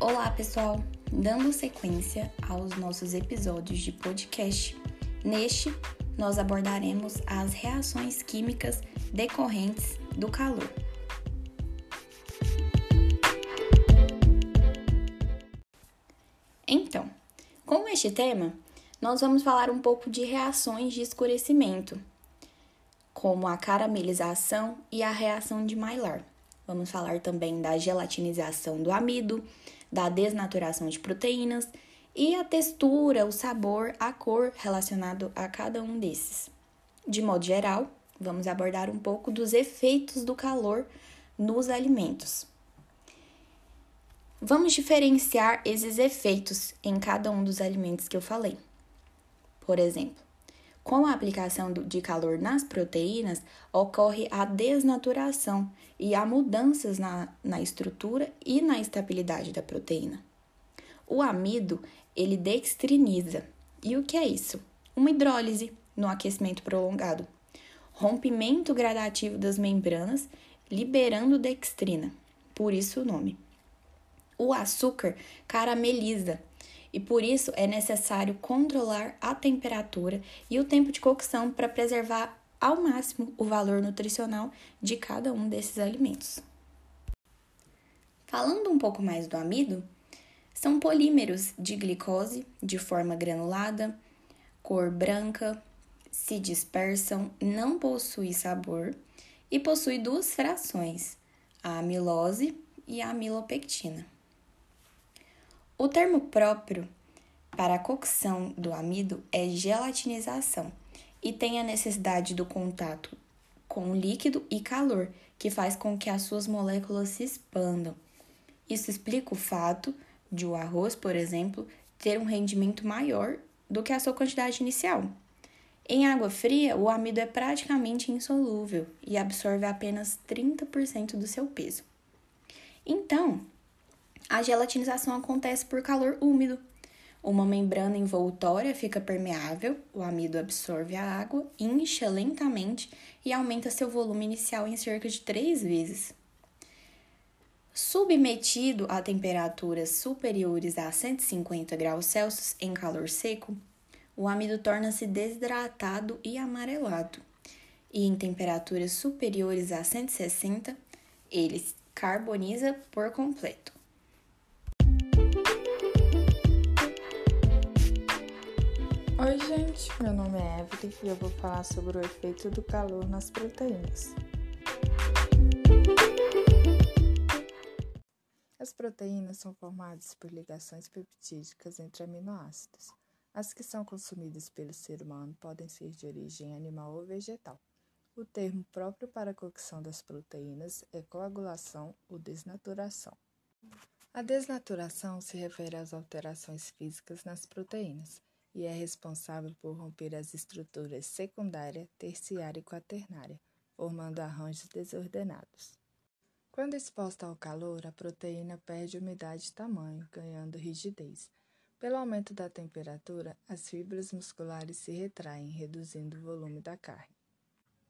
Olá, pessoal! Dando sequência aos nossos episódios de podcast, neste nós abordaremos as reações químicas decorrentes do calor. Então, com este tema, nós vamos falar um pouco de reações de escurecimento, como a caramelização e a reação de Maillard. Vamos falar também da gelatinização do amido, da desnaturação de proteínas e a textura, o sabor, a cor relacionado a cada um desses. De modo geral, vamos abordar um pouco dos efeitos do calor nos alimentos. Vamos diferenciar esses efeitos em cada um dos alimentos que eu falei. Por exemplo, com a aplicação de calor nas proteínas, ocorre a desnaturação e há mudanças na, na estrutura e na estabilidade da proteína. O amido, ele dextriniza. E o que é isso? Uma hidrólise no aquecimento prolongado. Rompimento gradativo das membranas, liberando dextrina. Por isso o nome. O açúcar carameliza e por isso é necessário controlar a temperatura e o tempo de cocção para preservar ao máximo o valor nutricional de cada um desses alimentos. Falando um pouco mais do amido, são polímeros de glicose de forma granulada, cor branca, se dispersam, não possui sabor e possui duas frações, a amilose e a amilopectina. O termo próprio para a cocção do amido é gelatinização e tem a necessidade do contato com líquido e calor, que faz com que as suas moléculas se expandam. Isso explica o fato de o arroz, por exemplo, ter um rendimento maior do que a sua quantidade inicial. Em água fria, o amido é praticamente insolúvel e absorve apenas 30% do seu peso. Então, a gelatinização acontece por calor úmido. Uma membrana envoltória fica permeável, o amido absorve a água, incha lentamente e aumenta seu volume inicial em cerca de três vezes. Submetido a temperaturas superiores a 150 graus Celsius em calor seco, o amido torna-se desidratado e amarelado, e em temperaturas superiores a 160, ele carboniza por completo. Oi, gente, meu nome é Evelyn e eu vou falar sobre o efeito do calor nas proteínas. As proteínas são formadas por ligações peptídicas entre aminoácidos. As que são consumidas pelo ser humano podem ser de origem animal ou vegetal. O termo próprio para a cocção das proteínas é coagulação ou desnaturação. A desnaturação se refere às alterações físicas nas proteínas e é responsável por romper as estruturas secundária, terciária e quaternária, formando arranjos desordenados. Quando exposta ao calor, a proteína perde umidade e tamanho, ganhando rigidez. Pelo aumento da temperatura, as fibras musculares se retraem, reduzindo o volume da carne.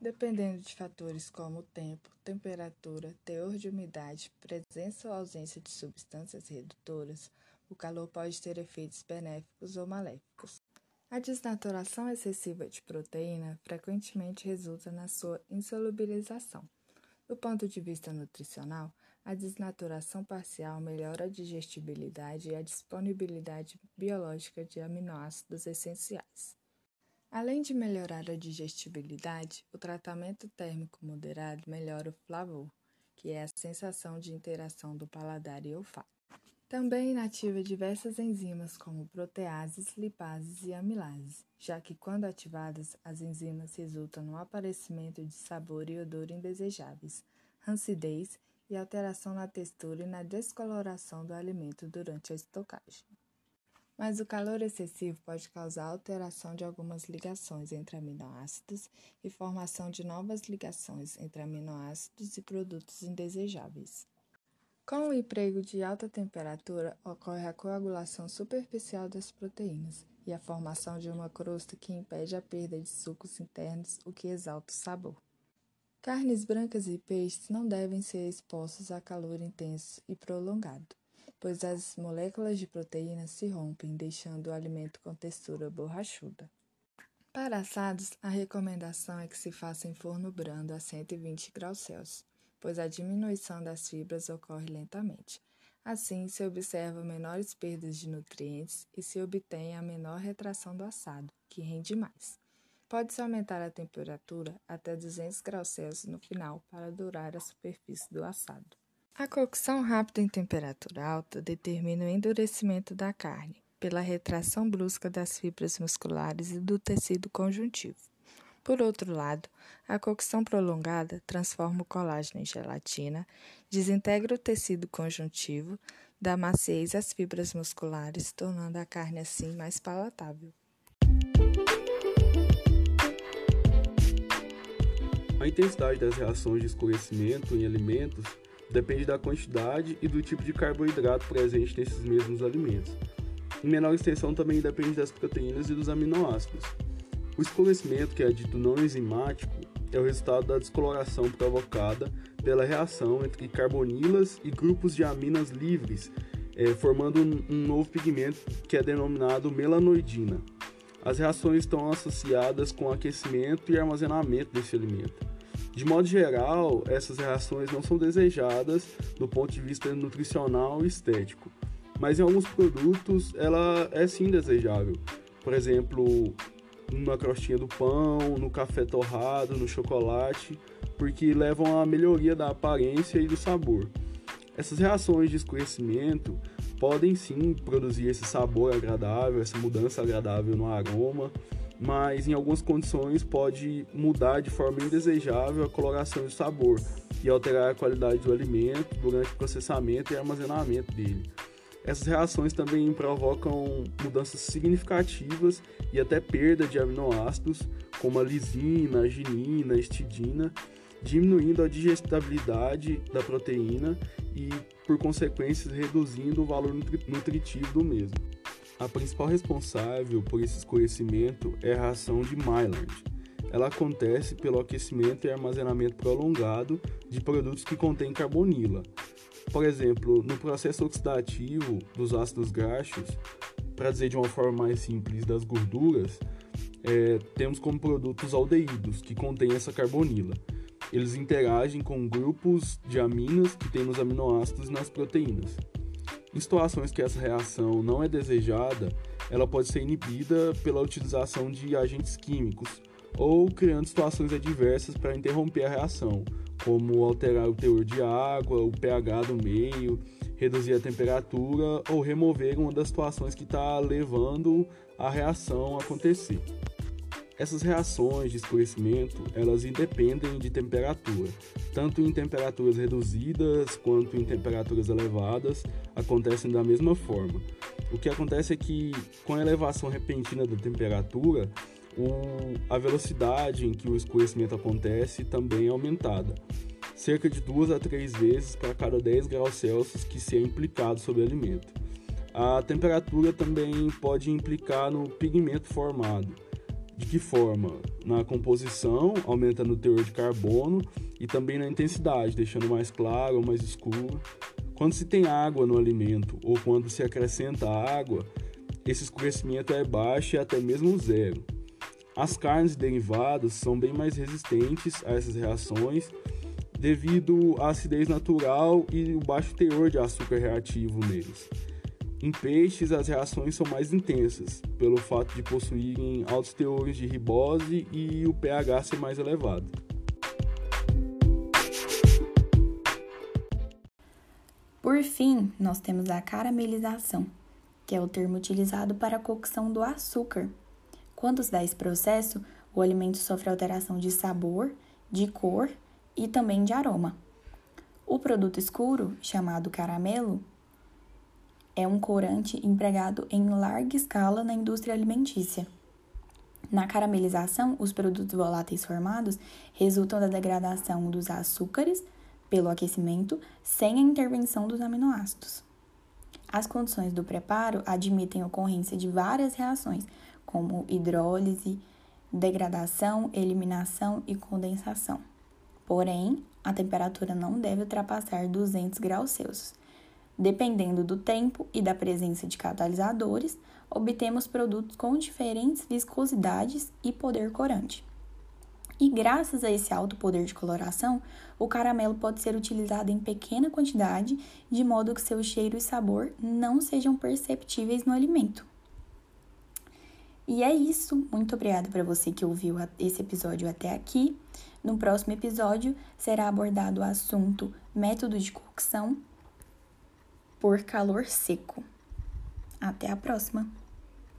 Dependendo de fatores como tempo, temperatura, teor de umidade, presença ou ausência de substâncias redutoras, o calor pode ter efeitos benéficos ou maléficos. A desnaturação excessiva de proteína frequentemente resulta na sua insolubilização. Do ponto de vista nutricional, a desnaturação parcial melhora a digestibilidade e a disponibilidade biológica de aminoácidos essenciais. Além de melhorar a digestibilidade, o tratamento térmico moderado melhora o flavor, que é a sensação de interação do paladar e olfato. Também inativa diversas enzimas como proteases, lipases e amilases, já que quando ativadas, as enzimas resultam no aparecimento de sabor e odor indesejáveis, rancidez e alteração na textura e na descoloração do alimento durante a estocagem. Mas o calor excessivo pode causar alteração de algumas ligações entre aminoácidos e formação de novas ligações entre aminoácidos e produtos indesejáveis. Com o emprego de alta temperatura, ocorre a coagulação superficial das proteínas e a formação de uma crosta que impede a perda de sucos internos, o que exalta o sabor. Carnes brancas e peixes não devem ser expostos a calor intenso e prolongado, pois as moléculas de proteína se rompem, deixando o alimento com textura borrachuda. Para assados, a recomendação é que se faça em forno brando a 120 graus Celsius, pois a diminuição das fibras ocorre lentamente. Assim, se observa menores perdas de nutrientes e se obtém a menor retração do assado, que rende mais. Pode-se aumentar a temperatura até 200 graus Celsius no final para durar a superfície do assado. A cocção rápida em temperatura alta determina o endurecimento da carne, pela retração brusca das fibras musculares e do tecido conjuntivo. Por outro lado, a cocção prolongada transforma o colágeno em gelatina, desintegra o tecido conjuntivo, dá maciez às fibras musculares, tornando a carne assim mais palatável. A intensidade das reações de escurecimento em alimentos depende da quantidade e do tipo de carboidrato presente nesses mesmos alimentos. Em menor extensão também depende das proteínas e dos aminoácidos. O escurecimento, que é dito não enzimático, é o resultado da descoloração provocada pela reação entre carbonilas e grupos de aminas livres, é, formando um, um novo pigmento que é denominado melanoidina. As reações estão associadas com aquecimento e armazenamento desse alimento. De modo geral, essas reações não são desejadas do ponto de vista nutricional e estético, mas em alguns produtos ela é sim desejável. Por exemplo, na crostinha do pão, no café torrado, no chocolate, porque levam à melhoria da aparência e do sabor. Essas reações de escurecimento podem sim produzir esse sabor agradável, essa mudança agradável no aroma, mas em algumas condições pode mudar de forma indesejável a coloração e sabor e alterar a qualidade do alimento durante o processamento e armazenamento dele. Essas reações também provocam mudanças significativas e até perda de aminoácidos, como a lisina, a ginina, a histidina, diminuindo a digestibilidade da proteína e, por consequência, reduzindo o valor nutritivo do mesmo. A principal responsável por esse escurecimento é a reação de Maillard. Ela acontece pelo aquecimento e armazenamento prolongado de produtos que contêm carbonila, por exemplo, no processo oxidativo dos ácidos graxos, para dizer de uma forma mais simples, das gorduras, é, temos como produtos aldeídos, que contêm essa carbonila. Eles interagem com grupos de aminas que tem nos aminoácidos e nas proteínas. Em situações que essa reação não é desejada, ela pode ser inibida pela utilização de agentes químicos ou criando situações adversas para interromper a reação, como alterar o teor de água, o pH do meio, reduzir a temperatura ou remover uma das situações que está levando a reação a acontecer. Essas reações de escurecimento, elas independem de temperatura. Tanto em temperaturas reduzidas quanto em temperaturas elevadas, acontecem da mesma forma. O que acontece é que, com a elevação repentina da temperatura, o, a velocidade em que o escurecimento acontece também é aumentada, cerca de duas a três vezes para cada 10 graus Celsius que se é implicado sobre o alimento. A temperatura também pode implicar no pigmento formado. De que forma? Na composição, aumentando o teor de carbono e também na intensidade, deixando mais claro ou mais escuro. Quando se tem água no alimento ou quando se acrescenta água, esse escurecimento é baixo e até mesmo zero. As carnes derivadas são bem mais resistentes a essas reações devido à acidez natural e o baixo teor de açúcar reativo neles. Em peixes, as reações são mais intensas, pelo fato de possuírem altos teores de ribose e o pH ser mais elevado. Por fim, nós temos a caramelização, que é o termo utilizado para a cocção do açúcar, quando se dá esse processo, o alimento sofre alteração de sabor, de cor e também de aroma. O produto escuro, chamado caramelo, é um corante empregado em larga escala na indústria alimentícia. Na caramelização, os produtos voláteis formados resultam da degradação dos açúcares pelo aquecimento sem a intervenção dos aminoácidos. As condições do preparo admitem a ocorrência de várias reações, como hidrólise, degradação, eliminação e condensação. Porém, a temperatura não deve ultrapassar 200 graus Celsius. Dependendo do tempo e da presença de catalisadores, obtemos produtos com diferentes viscosidades e poder corante. E graças a esse alto poder de coloração, o caramelo pode ser utilizado em pequena quantidade, de modo que seu cheiro e sabor não sejam perceptíveis no alimento. E é isso. Muito obrigada para você que ouviu esse episódio até aqui. No próximo episódio será abordado o assunto método de cocção por calor seco. Até a próxima!